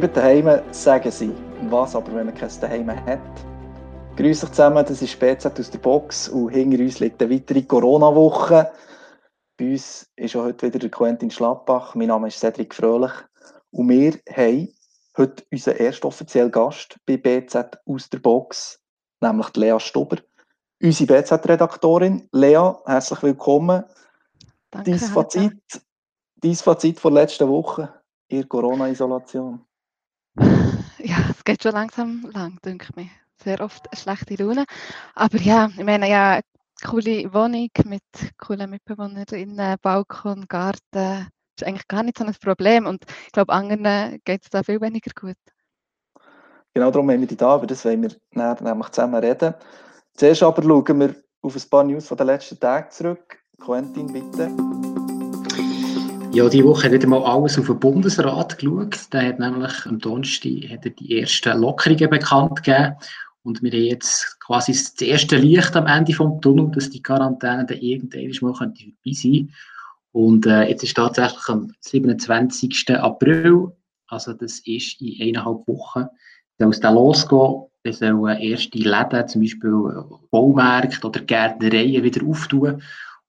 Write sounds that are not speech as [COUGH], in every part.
Bleibt daheim, sagen sie. Was aber, wenn man kein Daheim hat? Grüß euch zusammen, das ist BZ aus der Box und hinter uns liegt eine weitere Corona-Woche. Bei uns ist auch heute wieder der Quentin Schlappach. Mein Name ist Cedric Fröhlich. Und wir haben heute unseren ersten offiziellen Gast bei BZ aus der Box, nämlich Lea Stuber. Unsere BZ-Redaktorin. Lea, herzlich willkommen. Danke, Dein Fazit, dein Fazit von letzter Woche der Corona-Isolation. [LAUGHS] Ja, es geht schon langsam lang, denke ich. Sehr oft eine schlechte Laune. Aber ja, ich meine, ja, eine coole Wohnung mit coolen Mitbewohnerinnen, Balkon, Garten. ist eigentlich gar nicht so ein Problem. Und ich glaube, anderen geht es da viel weniger gut. Genau darum haben wir dich da, über das wollen wir nachher nämlich zusammen reden. Zuerst aber schauen wir auf ein paar News von den letzten Tagen zurück. Quentin, bitte. Ja, diese Woche hat wieder mal alles auf den Bundesrat geschaut. Der hat nämlich am Donnerstag hat er die ersten Lockerungen bekannt gegeben. Und wir haben jetzt quasi das erste Licht am Ende vom Tunnel, dass die Quarantäne dann irgendwann mal vorbei sein Und äh, jetzt ist tatsächlich am 27. April, also das ist in eineinhalb Wochen, soll es dann losgehen. Dann sollen erste Läden, zum Beispiel Baumärkte oder Gärtnereien, wieder auftun.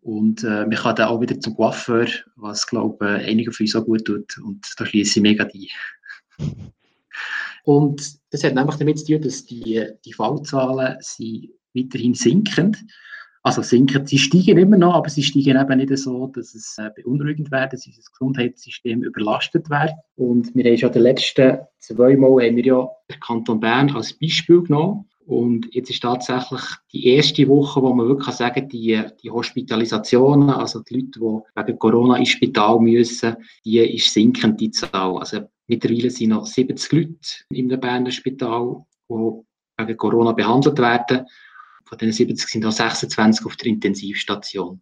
Und äh, man kann dann auch wieder zum Coiffeur, was, glaube ich, einige von uns auch gut tut. Und da schließe ich mega ein. Und das hat nämlich damit zu tun, dass die, die Fallzahlen sind weiterhin sinkend. Also sinken, sie steigen immer noch, aber sie steigen eben nicht so, dass es äh, beunruhigend wäre, dass unser Gesundheitssystem überlastet wäre. Und wir haben schon die letzten zwei Mal haben wir ja den Kanton Bern als Beispiel genommen. Und jetzt ist tatsächlich die erste Woche, wo man wirklich sagen kann, die, die Hospitalisationen, also die Leute, die wegen Corona ins Spital müssen, die ist sinkend, die Zahl. Also mittlerweile sind noch 70 Leute im Berner Spital, die wegen Corona behandelt werden. Von diesen 70 sind auch 26 auf der Intensivstation.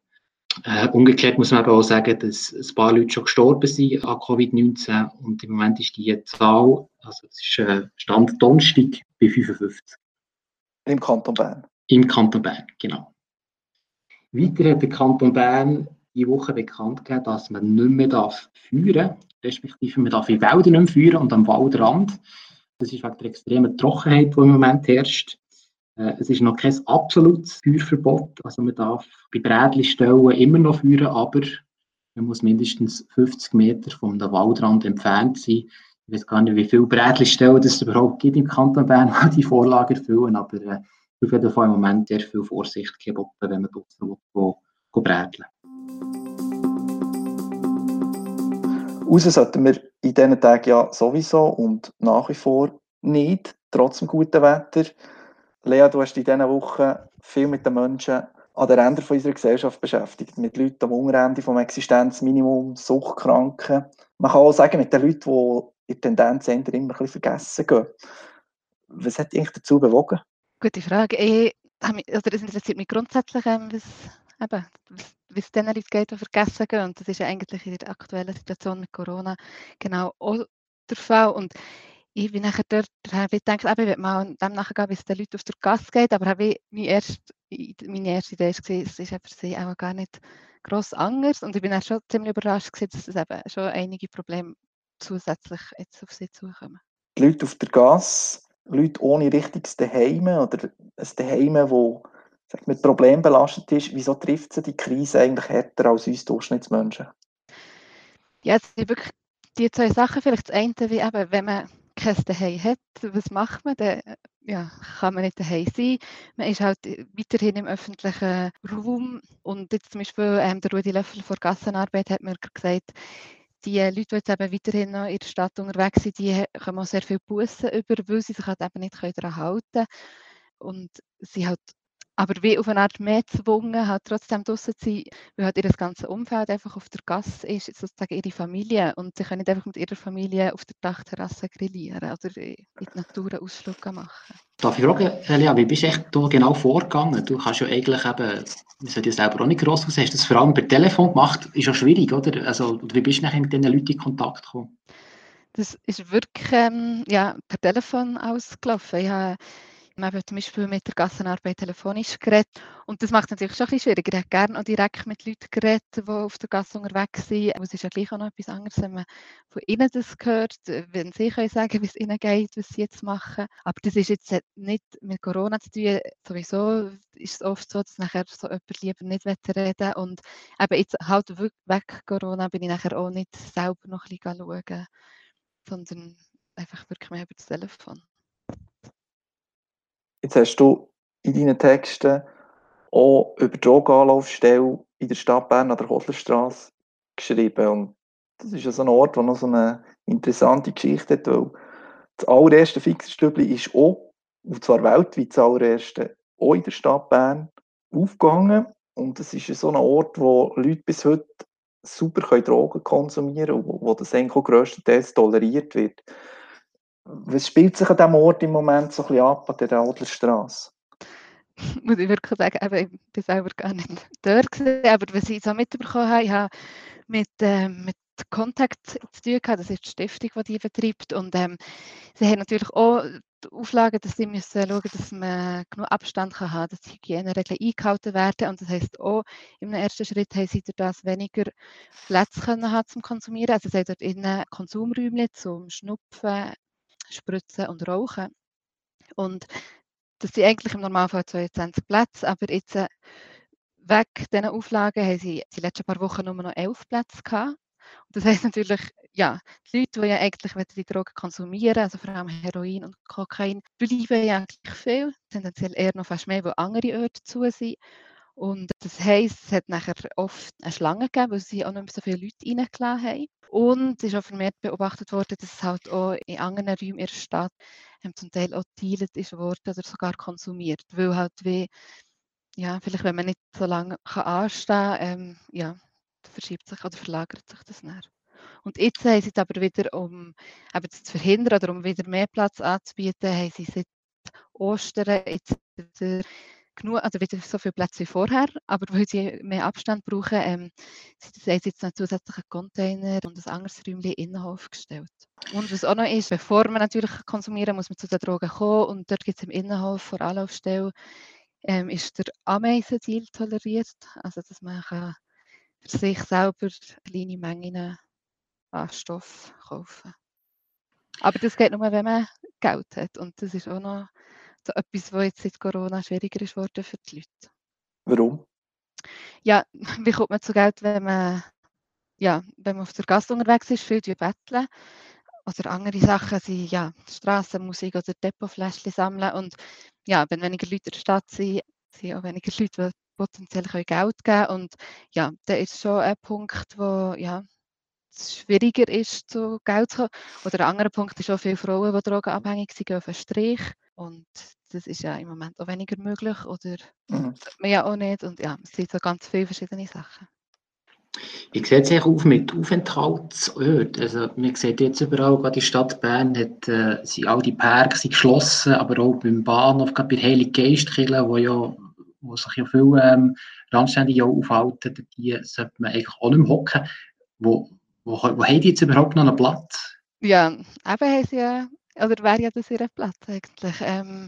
Äh, umgekehrt muss man aber auch sagen, dass ein paar Leute schon gestorben sind an Covid-19 und im Moment ist die Zahl, also das ist äh, Stand Donnerstag, bei 55. Im Kanton Bern. Im Kanton Bern, genau. Weiter hat der Kanton Bern die Woche bekannt gegeben, dass man nicht mehr darf führen respektive man darf in Wäldern nicht mehr führen und am Waldrand. Das ist wegen der extremen Trockenheit, die im Moment herrscht. Äh, es ist noch kein absolutes Feuerverbot. Also man darf bei Brädli-Stellen immer noch führen, aber man muss mindestens 50 Meter vom Waldrand entfernt sein. Ich weiß gar nicht, wie viele Brädli-Stellen es überhaupt gibt im Kanton Bern, [LAUGHS] die die Vorlage erfüllen, aber äh, auf jeden Fall im Moment sehr viel Vorsicht geboten, wenn man draußen will, brädeln Raus sollten wir in diesen Tagen ja sowieso und nach wie vor nicht, trotz dem guten Wetter. Lea, du hast in diesen Wochen viel mit den Menschen an den Rändern unserer Gesellschaft beschäftigt, mit Leuten am Unterende vom Existenzminimum, Suchtkranken. Man kann auch sagen, mit den Leuten, die in Tendenz immer ein bisschen vergessen gehen. Was hat dich dazu bewogen? Gute Frage. Ich, also das interessiert mich grundsätzlich, ähm, was, eben, wie es den Leuten geht, die vergessen gehen. Und das ist ja eigentlich in der aktuellen Situation mit Corona genau auch der Fall. Und ich bin nachher dort, habe ich gedacht, ich will mal dem nachgehen, wie es den Leuten auf der Gasse geht. Aber habe ich meine, erste, meine erste Idee war, es ist für sie auch gar nicht gross anders. Und ich bin dann schon ziemlich überrascht, dass es eben schon einige Probleme zusätzlich jetzt auf sie zukommen. Die Leute auf der Gasse, Leute ohne richtiges Daheim oder ein Daheim, das mit Problemen belastet ist, wieso trifft sie die Krise eigentlich härter als uns Durchschnittsmenschen? Ja, es sind wirklich die zwei Sachen. Vielleicht das eine, wie eben, wenn man kein Daheim hat, was macht man? Dann ja, kann man nicht daheim sein. Man ist halt weiterhin im öffentlichen Raum. Und jetzt zum Beispiel ähm, der Rudi Löffel vor Gassenarbeit hat mir gesagt, die Leute, die jetzt eben weiterhin noch in der Stadt unterwegs sind, die können auch sehr viel Bussen über, weil sie sich halt eben nicht daran halten können. Und sie halt aber wie auf eine Art mehr gezwungen, halt trotzdem draußen zu sein, weil halt ihr ganzes Umfeld einfach auf der Gasse ist, sozusagen ihre Familie. Und sie können nicht einfach mit ihrer Familie auf der Dachterrasse grillieren oder in die Natur einen Ausflug machen. Darf ich fragen, Elia, wie bist du echt da genau vorgegangen? Du hast ja eigentlich eben, wir sollten ja selber auch nicht gross aus, hast das vor allem per Telefon gemacht, ist ja schwierig, oder? Also, wie bist du nachher mit diesen Leuten in Kontakt gekommen? Das ist wirklich ähm, ja, per Telefon ausgelaufen. Ich habe Man hat zum Beispiel mit der Gassenarbeit telefonisch geredet. Und das macht es natürlich schon ein bisschen schwieriger. Ich hätte gerne auch direkt mit Leuten geredet, die auf der Gasse unterwegs sind. Aber es ist ja gleich auch noch etwas anderes, wenn man von ihnen das hört, wenn sie können sagen, wie es ihnen geht, was sie jetzt machen. Aber das ist jetzt nicht mit Corona zu tun. Sowieso ist es oft so, dass nachher so jemand lieber nicht reden Und eben jetzt halt weg Corona bin ich nachher auch nicht selber noch ein bisschen schauen, sondern einfach wirklich mehr über das Telefon. Jetzt hast du in deinen Texten auch über die Drogenanlaufstelle in der Stadt Bern an der Hodlerstraße geschrieben. Und das ist ja so ein Ort, der noch so eine interessante Geschichte hat, weil das allererste Fixerstübli ist auch, und zwar weltweit das allererste, auch in der Stadt Bern aufgegangen. Und es ist so ein Ort, wo Leute bis heute super Drogen konsumieren können und wo das eigentlich auch grösstenteils toleriert wird. Was spielt sich an diesem Ort im Moment so ein bisschen ab, an der Adlerstraße? [LAUGHS] Muss ich wirklich sagen, ich bin selber gar nicht dort gewesen, aber was ich so mitbekommen habe, ich habe mit, äh, mit Kontakt zu tun gehabt, das ist die Stiftung, die die betreibt und ähm, sie haben natürlich auch die Auflagen, dass sie müssen schauen dass man genug Abstand kann haben dass Hygieneregeln eingehalten werden und das heisst auch, im ersten Schritt haben sie durch das weniger Plätze können haben zum Konsumieren, also sie haben dort innen Konsumräume zum Schnupfen, Spritzen und Rauchen. Und das sind eigentlich im Normalfall 22 Plätze, aber jetzt äh, weg diesen Auflagen haben sie die letzten paar Wochen nur noch 11 Plätze gehabt. Und das heisst natürlich, ja, die Leute, die ja eigentlich die Drogen konsumieren, also vor allem Heroin und Kokain, bleiben ja eigentlich viel, tendenziell eher noch fast mehr, wo andere Orte zu sind. Und das heisst, es hat nachher oft eine Schlange gegeben, weil sie auch nicht mehr so viele Leute reingelassen haben. Und es ist auch vermehrt beobachtet worden, dass es halt auch in anderen Räumen in der Stadt ähm, zum Teil auch geteilt ist worden oder sogar konsumiert. Weil halt wie, ja, vielleicht wenn man nicht so lange kann anstehen ähm, ja, verschiebt sich oder verlagert sich das näher. Und jetzt haben sie aber wieder, um eben zu verhindern oder um wieder mehr Platz anzubieten, haben sie seit Ostern jetzt wieder genug, also wieder so viele Plätze wie vorher, aber weil sie mehr Abstand brauchen, ähm, haben sie jetzt noch zusätzliche Container und ein anderes Räumchen Innenhof gestellt. Und was auch noch ist, bevor man natürlich konsumieren muss man zu den Drogen kommen und dort gibt es im Innenhof vor Anlaufstelle ähm, ist der Ameisendeal toleriert, also dass man kann für sich selber kleine Mengen an Stoff kaufen Aber das geht nur, wenn man Geld hat und das ist auch noch so etwas, was jetzt seit Corona schwieriger ist worden für die Leute. Warum? Ja, [LAUGHS] wie kommt man zu Geld, wenn man, ja, wenn man auf der Gasse unterwegs ist, viel betteln oder andere Sachen sind, ja, Strassenmusik oder Depotfläschchen sammeln und ja, wenn weniger Leute in der Stadt sind, sind auch weniger Leute, die potenziell Geld geben können und ja, da ist schon ein Punkt, wo ja, es schwieriger ist, zu Geld zu kommen. Oder ein anderer Punkt ist auch viele Frauen, die drogenabhängig sind, gehen auf den Strich. Und das ist ja im Moment auch weniger möglich oder mhm. man ja auch nicht. Und ja, es sind so ganz viele verschiedene Sachen. Wie sieht es auf mit Aufenthaltsorten? Also man sieht jetzt überall, gerade die Stadt Bern hat, äh, sind all die Parks geschlossen, aber auch beim Bahnhof, gerade bei Heilig Geistkirche, wo ja wo sich ja viele ähm, Randständige aufhalten, die sollte man eigentlich auch nicht mehr hocken. Wo, wo, wo haben die jetzt überhaupt noch einen Platz? Ja, eben haben sie ja oder wäre ja das ihr Platz eigentlich? Ähm,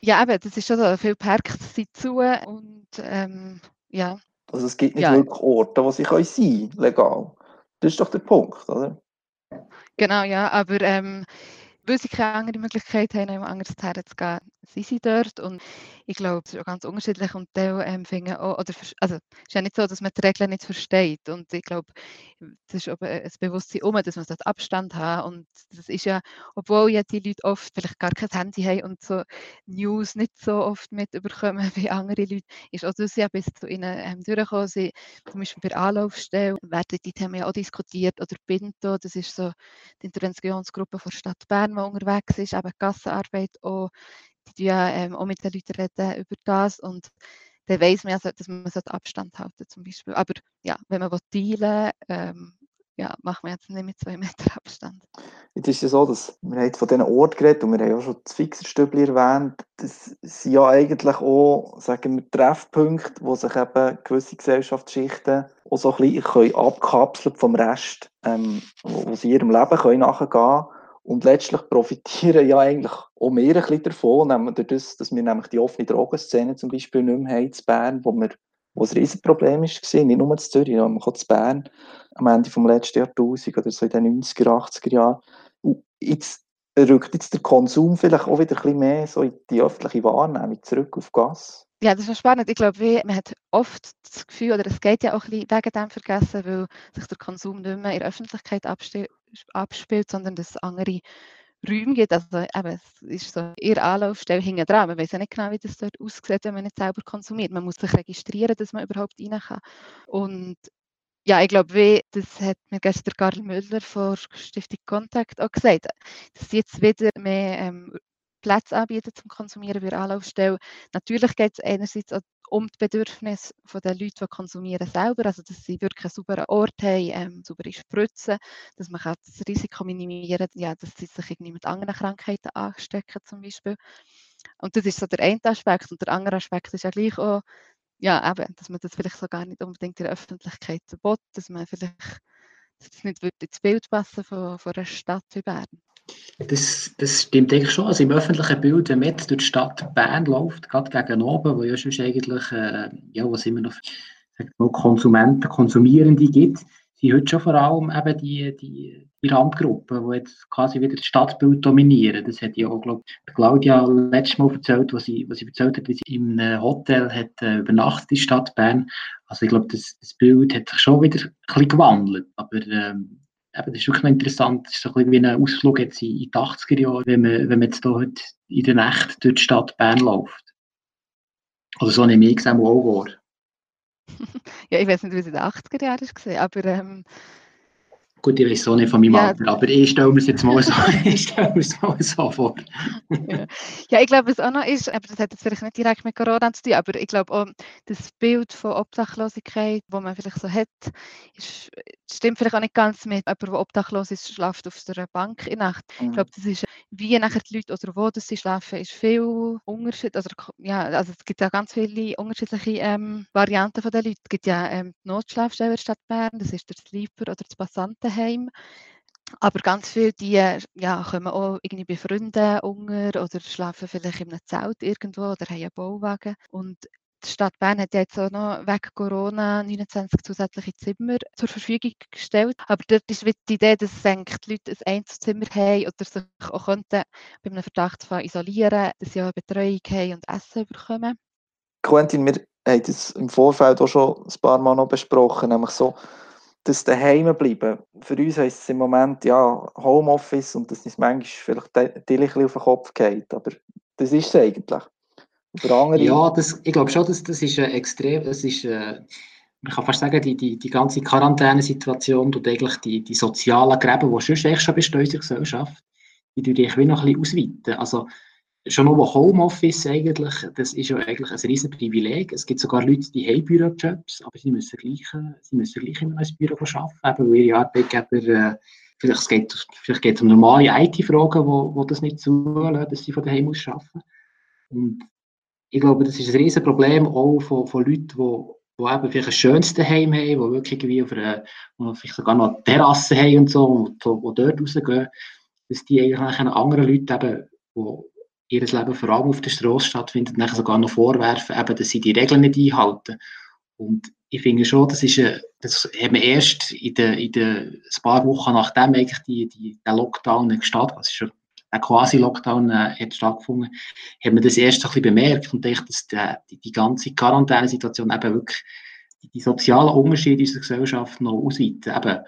ja, eben, das ist schon so, viele Parks sind zu und ähm, ja. Also es gibt nicht ja. wirklich Orte, wo sie können sein legal. Das ist doch der Punkt, oder? Genau, ja, aber ähm, weil sie keine andere Möglichkeit haben, jemand anderes herzugehen, sind sie dort. Und ich glaube, es ist auch ganz unterschiedlich. Und die ähm, finden auch, oder, also, es ist ja nicht so, dass man die Regeln nicht versteht. Und ich glaube, das ist aber ein Bewusstsein um, dass man dort Abstand hat. Und das ist ja, obwohl ja die Leute oft vielleicht gar kein Handy haben und so News nicht so oft mitbekommen [LAUGHS] wie andere Leute, ist auch das ja bis zu ihnen ähm, durchgekommen. Sie, zum Beispiel bei Anlaufstellen werden die Themen ja auch diskutiert. Oder Binto, das ist so die Interventionsgruppe der Stadt Bern, die unterwegs ist, eben Gassenarbeit auch ja ähm, auch mit den Leuten reden über das und dann weiss man ja, dass man Abstand halten zum Beispiel. Aber ja, wenn man dealen ähm, ja, macht man jetzt nicht mit zwei [LAUGHS] Meter Abstand. Jetzt ist es so, dass wir haben von diesen Orten geredet und wir haben ja schon das Fixerstübli erwähnt. Das sind ja eigentlich auch, sagen wir, Treffpunkte, wo sich eben gewisse Gesellschaftsschichten auch so ein bisschen abkapseln vom Rest, ähm, wo, wo sie ihrem Leben können nachgehen können Und letztlich [LAUGHS] profitieren ja eigentlich auch wir ein bisschen davon, das, dass wir nämlich die offene Drogenszene zum Beispiel nicht mehr haben in Bern, wo, wir, wo ein Riesenproblem war, nicht nur in Zürich, sondern auch in Bern am Ende des letzten Jahrtausends oder so in den 90er, 80er Jahren. Und jetzt rückt jetzt der Konsum vielleicht auch wieder ein bisschen mehr so in die öffentliche Wahrnehmung zurück auf Gas. Ja, das ist spannend. Ich glaube, man hat oft das Gefühl, oder es geht ja auch ein bisschen wegen dem vergessen, weil sich der Konsum nicht mehr in der Öffentlichkeit abspielt, sondern dass es andere Räume gibt. Also eben, es ist so ihre Anlaufstelle hinten dran. Man weiß ja nicht genau, wie das dort aussieht, wenn man nicht selber konsumiert. Man muss sich registrieren, dass man überhaupt rein kann. Und ja, ich glaube, das hat mir gestern Karl Müller von Stiftung Kontakt auch gesagt, dass jetzt wieder mehr ähm, Plätze anbieten zum Konsumieren bei Anlaufstelle. Natürlich geht es einerseits um die Bedürfnisse der Leute, die konsumieren selber, also dass sie wirklich einen sauberen Ort haben, ähm, saubere Spritzen, dass man kann das Risiko minimieren ja, dass sie sich irgendwie mit anderen Krankheiten anstecken zum Beispiel. Und das ist so der eine Aspekt. Und der andere Aspekt ist ja gleich auch, ja, eben, dass man das vielleicht so gar nicht unbedingt in der Öffentlichkeit verbot, dass man vielleicht dass das nicht ins Bild passen von, von einer Stadt wie Bern. Das, das stimmt eigentlich schon. Also im öffentlichen Bild, wenn man jetzt durch die Stadt Bern läuft, gerade gegen oben, wo ja schon eigentlich, äh, ja, was immer noch mal, Konsumenten, Konsumierende gibt, sind heute schon vor allem eben die, die, die Randgruppen, die jetzt quasi wieder das Stadtbild dominieren. Das hat ja auch, glaube Claudia letztes Mal erzählt, was sie, was sie erzählt hat, wie sie einem Hotel hat, äh, übernachtet in Stadt Bern. Also ich glaube, das, das Bild hat sich schon wieder ein bisschen gewandelt, aber ähm, eben, das ist wirklich interessant. Das ist so ein bisschen wie ein Ausflug jetzt in, die 80er Jahre, wenn man, wenn man jetzt hier in der Nacht durch die Stadt Bern läuft. Oder so nehme ich es auch wahr. [LAUGHS] ja, ich weiß nicht, wie es in den 80er Jahren war, aber ähm, Gut, ich weiß auch nicht von meinem ja. Alter, aber ich stelle mir es jetzt mal so, [LAUGHS] ich stelle mal so vor. ja. ja, ich glaube, was auch noch ist, aber das hat jetzt vielleicht nicht direkt mit Corona zu tun, aber ich glaube auch, das Bild von Obdachlosigkeit, das man vielleicht so hat, ist, stimmt vielleicht auch nicht ganz mit jemandem, der obdachlos ist, schlaft auf der Bank in Nacht. Mhm. Ich glaube, das ist, wie nachher die Leute oder wo sie schlafen, ist viel Unterschied. Also, ja, also es gibt ja ganz viele unterschiedliche ähm, Varianten von den Leuten. Es gibt ja ähm, die Notschlafstelle in der Stadt Bern, das ist der Sleeper oder das Passanten daheim. Aber ganz viele, die ja, kommen auch irgendwie bei Freunden unter oder schlafen vielleicht in einem Zelt irgendwo oder haben einen Bauwagen. Und die Stadt Bern hat jetzt auch noch wegen Corona 29 zusätzliche Zimmer zur Verfügung gestellt. Aber dort ist die Idee, dass die Leute ein Einzelzimmer haben oder sich auch könnten bei einem Verdacht von isolieren, dass sie auch eine Betreuung haben und Essen bekommen. Quentin, wir haben das im Vorfeld auch schon ein paar Mal noch besprochen, nämlich so, das daheim bleiben. Für uns heisst es im Moment ja Homeoffice und das ist manchmal vielleicht ein bisschen auf den Kopf geht, aber das ist es eigentlich. Ja, das, ich glaube schon, dass das ist äh, extrem, das ist, äh, man kann fast sagen, die, die, die ganze Quarantänesituation tut eigentlich die, die sozialen Gräben, die sonst echt schon bestehen in der Gesellschaft, die tun ich wie noch ein bisschen ausweiten. Also, schon nur Homeoffice eigentlich, das ist ja eigentlich ein riesen Privileg. Es gibt sogar Leute, die haben Bürojobs, aber sie müssen gleich, sie müssen gleich in einem Büro arbeiten, weil ihre Arbeitgeber, äh, vielleicht, geht, vielleicht geht es um normale IT-Fragen, wo, wo das nicht zulassen, dass sie von daheim aus arbeiten. Und ich glaube, das ist ein riesen Problem auch von, von Leuten, die die eben vielleicht ein schönes Daheim haben, die wirklich irgendwie auf einer, vielleicht sogar noch eine Terrasse haben und so, und die dort rausgehen, dass die eigentlich anderen Leuten eben, die ihr Leben vor allem auf der Straße stattfindet, nachher sogar noch vorwerfen, eben, dass sie die Regeln nicht einhalten. Und ich finde schon, das ist, das haben wir erst in den, in den paar Wochen nachdem eigentlich die, die, der Lockdown gestartet, also schon ein quasi Lockdown äh, hat stattgefunden, haben wir das erst ein bisschen bemerkt und denkt, dass die, die ganze Quarantänesituation eben wirklich die, die sozialen Unterschiede in unserer Gesellschaft noch ausweiten. Eben,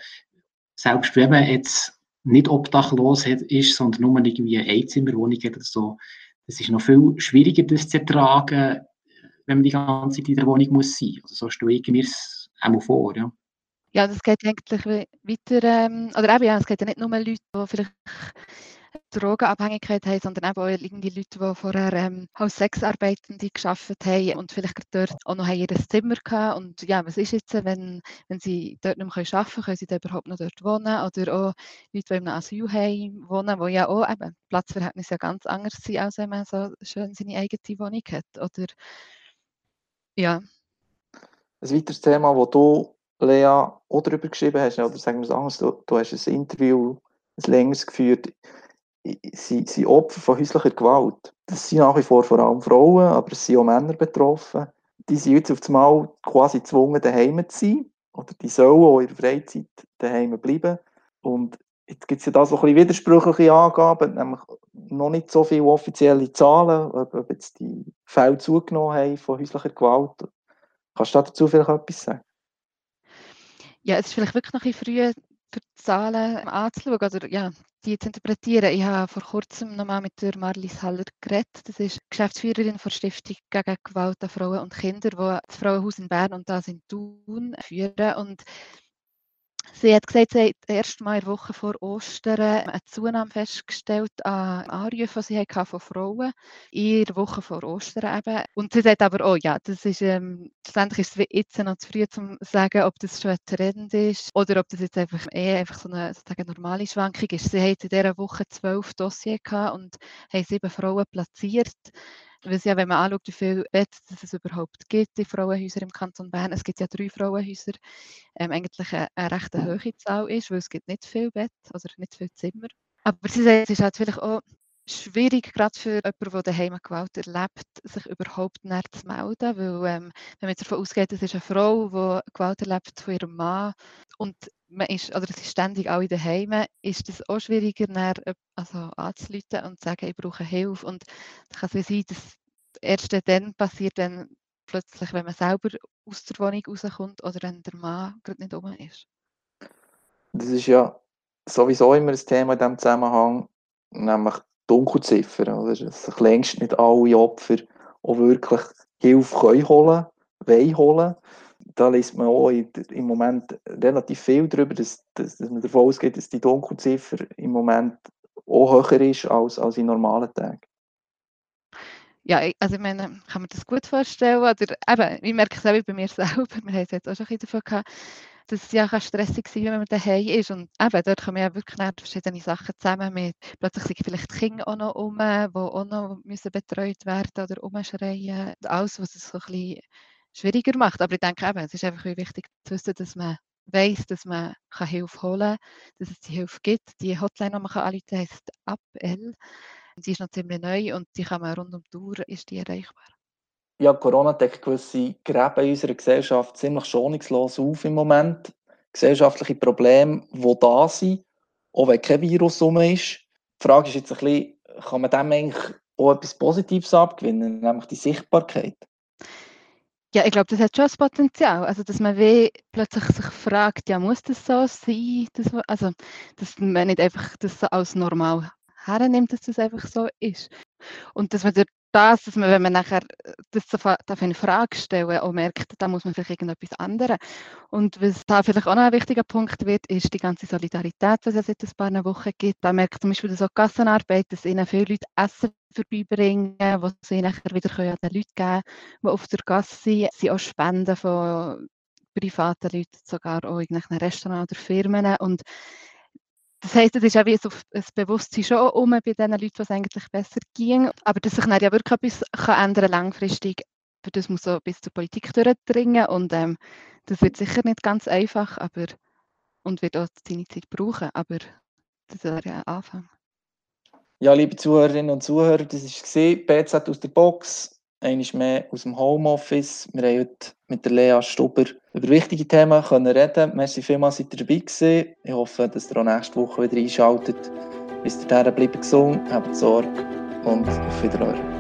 selbst wenn man jetzt nicht obdachlos ist, sondern nur irgendwie eine Einzimmerwohnung hat oder so, das ist noch viel schwieriger, das zu ertragen, wenn man die ganze Zeit in der Wohnung muss sein. Also so stelle ich mir es einmal vor. Ja. ja, das geht eigentlich weiter, ähm, oder eben, ja, es geht ja nicht nur Leute, die vielleicht Drogenabhängigkeit haben, sondern eben auch irgendwie Leute, die vorher ähm, als Sexarbeitende geschafft haben und vielleicht dort auch noch ihr Zimmer hatten. Und ja, was ist jetzt, wenn, wenn sie dort nicht mehr arbeiten können, können sie dann überhaupt noch dort wohnen? Oder auch Leute, die einem Asylheim wohnen, wo ja auch eben Platzverhältnisse ja ganz anders sind, als wenn man so schön seine eigene Wohnung hat. Oder ja. Ein weiteres Thema, das du, Lea, auch darüber geschrieben hast, oder sagen wir es anders, du, du hast ein Interview ein längeres geführt sind, sind Opfer von häuslicher Gewalt. Das sind nach wie vor vor allem Frauen, aber es sind auch Männer betroffen. Die sind jetzt auf einmal quasi gezwungen, daheim zu sein. Oder die sollen auch in der Freizeit daheim bleiben. Und jetzt gibt es ja da so ein bisschen widersprüchliche Angaben, nämlich noch nicht so viele offizielle Zahlen, ob, jetzt die Fälle zugenommen haben von häuslicher Gewalt. Kannst du dazu vielleicht etwas sagen? Ja, es ist vielleicht wirklich noch ein bisschen früh für die Zahlen anzuschauen oder ja, die zu interpretieren. Ich habe vor kurzem nochmal mit der Marlies Haller geredet. Das ist Geschäftsführerin der Stiftung gegen Gewalt an Frauen und Kinder, die das Frauenhaus in Bern und das in Thun führen. Und Sie hat gesagt, sie hat erst mal in der Woche vor Ostern eine Zunahme festgestellt an Anrufen, die sie von Frauen in der Woche vor Ostern eben. Und sie sagt aber auch, ja, das ist, ähm, schlussendlich ist es jetzt noch zu früh, um zu sagen, ob das schon ein Trend ist oder ob das jetzt einfach eher einfach so eine sozusagen normale Schwankung ist. Sie hat in dieser Woche zwölf Dossiers und haben sieben Frauen platziert. Weil ja, wenn man anschaut, wie viele Betten es überhaupt gibt, die Frauenhäuser im Kanton Bern, es gibt ja drei Frauenhäuser, ähm, eigentlich eine, eine recht hohe Zahl ist, weil es gibt nicht viel Bett oder nicht viel Zimmer. Aber sie sagen, es ist halt vielleicht auch schwierig, gerade für jemanden, der daheim Gewalt erlebt, sich überhaupt nicht zu melden, weil ähm, wenn man jetzt davon ausgeht, es ist eine Frau, die Gewalt erlebt von ihrem Mann und man ist, oder es ist ständig alle daheim, ist es auch schwieriger, dann, also anzuleiten und zu sagen, ich brauche Hilfe. Und es kann es sein, dass erst dann passiert, wenn plötzlich, wenn man selber aus der Wohnung rauskommt oder wenn der Mann gerade nicht um ist. Das ist ja sowieso immer ein Thema in diesem Zusammenhang, nämlich Dunkelziffern. Oder? Dass längst nicht alle Opfer auch wirklich Hilfe können holen, wollen holen da liest man auch im Moment relativ viel darüber, dass, dass, dass man davon ausgeht, dass die Dunkelziffer im Moment auch höher ist als, als in normalen Tagen. Ja, also ich meine, kann man das gut vorstellen? Oder eben, ich merke es auch bei mir [LAUGHS] selber, wir haben es jetzt auch schon ein davon gehabt, dass es ja stressig sein kann, wenn man daheim ist. Und eben, dort kommen ja wirklich verschiedene Sachen zusammen mit, plötzlich sind vielleicht die Kinder auch noch um, die auch noch müssen betreut werden oder umschreien. Alles, was es so ein bisschen schwieriger macht. Aber ich denke eben, es ist einfach wichtig zu wissen, dass man weiß, dass man kann Hilfe holen kann, dass es die Hilfe gibt. Die Hotline, die man kann anrufen heisst AppL. Die ist noch ziemlich neu und die kann man rund um die Uhr ist die erreichbar. Ja, Corona deckt gewisse Gräben in unserer Gesellschaft ziemlich schonungslos auf im Moment. Gesellschaftliche Probleme, die da sind, auch wenn kein Virus rum ist. Die Frage ist jetzt ein bisschen, kann man dem eigentlich auch etwas Positives abgewinnen, nämlich die Sichtbarkeit? Ja, ich glaube, das hat schon das Potenzial. Also, dass man wie plötzlich sich fragt, ja, muss das so sein? Das, also, dass man nicht einfach das so als normal hernimmt, dass das einfach so ist. Und dass man durch das, dass man, wenn man nachher das darf in Frage stellen auch merkt, da muss man vielleicht irgendetwas ändern. Und was da vielleicht auch noch ein wichtiger Punkt wird, ist die ganze Solidarität, die es seit ein paar Wochen gibt. Da merkt zum Beispiel, dass auch Gassenarbeit, dass ihnen viele Leute Essen vorbeibringen, die sie nachher wieder an den Leuten geben können, die auf der Gasse sind. Es sind auch Spenden von privaten Leuten, sogar auch in einem Restaurant oder Firmen. Und das heisst, es ist auch wie so ein Bewusstsein schon um bei den Leuten, was eigentlich besser ging. Aber dass sich dann ja wirklich etwas kann ändern langfristig, für das muss so bis zur Politik durchdringen. Und ähm, das wird sicher nicht ganz einfach, aber und wird auch seine Zeit brauchen. Aber das wäre ja ein Anfang. Ja, liebe Zuhörerinnen und Zuhörer, das war BZ aus der Box, einmal mehr aus dem Homeoffice. Wir haben heute mit der Lea Stuber über wichtige Themen können reden. Merci vielmals, seid ihr dabei gewesen. Ich hoffe, dass ihr auch nächste Woche wieder einschaltet. Bis dahin bleibt gesund, habt Sorge und auf Wiedersehen.